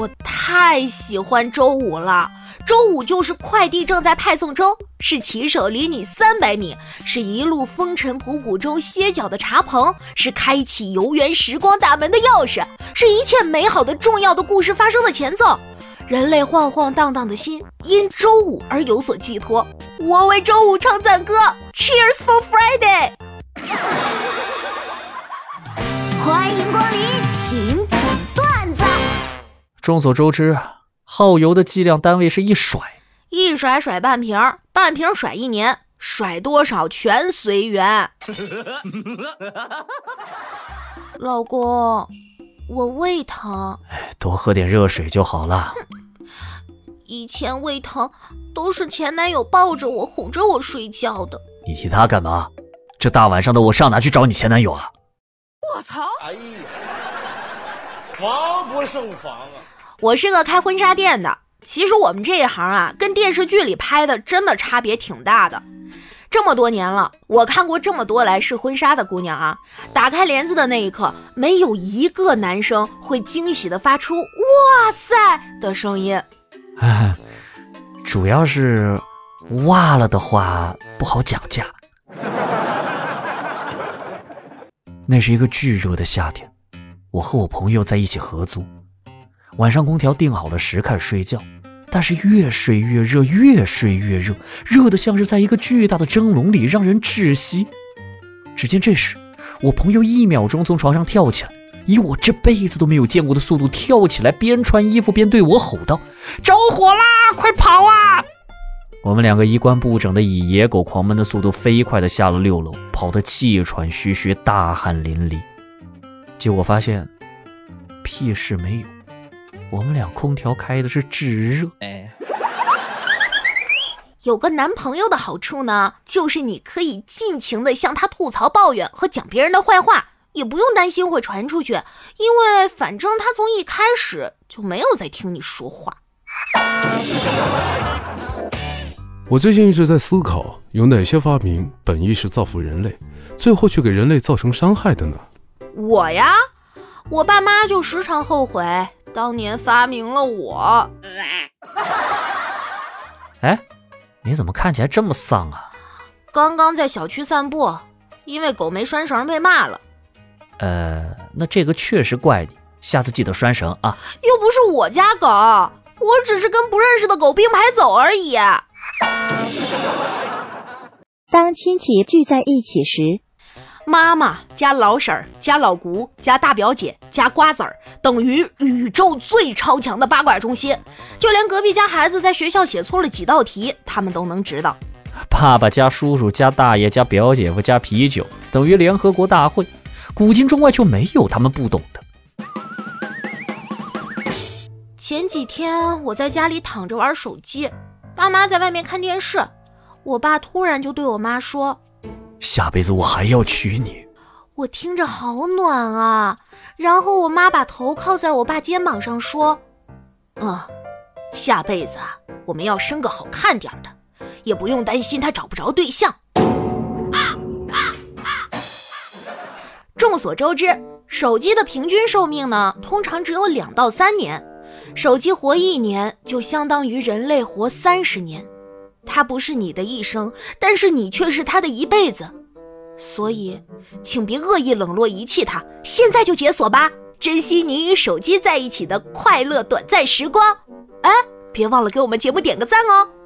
我太喜欢周五了。周五就是快递正在派送中，是骑手离你三百米，是一路风尘仆仆中歇脚的茶棚，是开启游园时光大门的钥匙，是一切美好的重要的故事发生的前奏。人类晃晃荡荡的心因周五而有所寄托。我为周五唱赞歌，cheer 众所周知。耗油的计量单位是一甩，一甩甩半瓶，半瓶甩一年，甩多少全随缘。老公，我胃疼，多喝点热水就好了。以前胃疼都是前男友抱着我哄着我睡觉的。你提他干嘛？这大晚上的，我上哪去找你前男友啊？我操！哎呀，防不胜防啊！我是个开婚纱店的，其实我们这一行啊，跟电视剧里拍的真的差别挺大的。这么多年了，我看过这么多来试婚纱的姑娘啊，打开帘子的那一刻，没有一个男生会惊喜的发出“哇塞”的声音。主要是哇了的话不好讲价。那是一个巨热的夏天，我和我朋友在一起合租。晚上空调定好了时开始睡觉，但是越睡越热，越睡越热，热得像是在一个巨大的蒸笼里，让人窒息。只见这时，我朋友一秒钟从床上跳起来，以我这辈子都没有见过的速度跳起来，边穿衣服边对我吼道：“着火啦，快跑啊！”我们两个衣冠不整的，以野狗狂奔的速度飞快地下了六楼，跑得气喘吁吁，大汗淋漓。结果发现，屁事没有。我们俩空调开的是炙热，哎，有个男朋友的好处呢，就是你可以尽情的向他吐槽、抱怨和讲别人的坏话，也不用担心会传出去，因为反正他从一开始就没有在听你说话。我最近一直在思考，有哪些发明本意是造福人类，最后却给人类造成伤害的呢？我呀，我爸妈就时常后悔。当年发明了我，哎，你怎么看起来这么丧啊？刚刚在小区散步，因为狗没拴绳被骂了。呃，那这个确实怪你，下次记得拴绳啊。又不是我家狗，我只是跟不认识的狗并排走而已。当亲戚聚在一起时。妈妈加老婶儿加老姑加大表姐加瓜子儿等于宇宙最超强的八卦中心，就连隔壁家孩子在学校写错了几道题，他们都能知道。爸爸加叔叔加大爷加表姐夫加啤酒等于联合国大会，古今中外就没有他们不懂的。前几天我在家里躺着玩手机，爸妈在外面看电视，我爸突然就对我妈说。下辈子我还要娶你，我听着好暖啊。然后我妈把头靠在我爸肩膀上说：“嗯，下辈子啊，我们要生个好看点的，也不用担心他找不着对象。”众所周知，手机的平均寿命呢，通常只有两到三年。手机活一年，就相当于人类活三十年。他不是你的一生，但是你却是他的一辈子，所以，请别恶意冷落遗弃他，现在就解锁吧，珍惜你与手机在一起的快乐短暂时光。哎，别忘了给我们节目点个赞哦。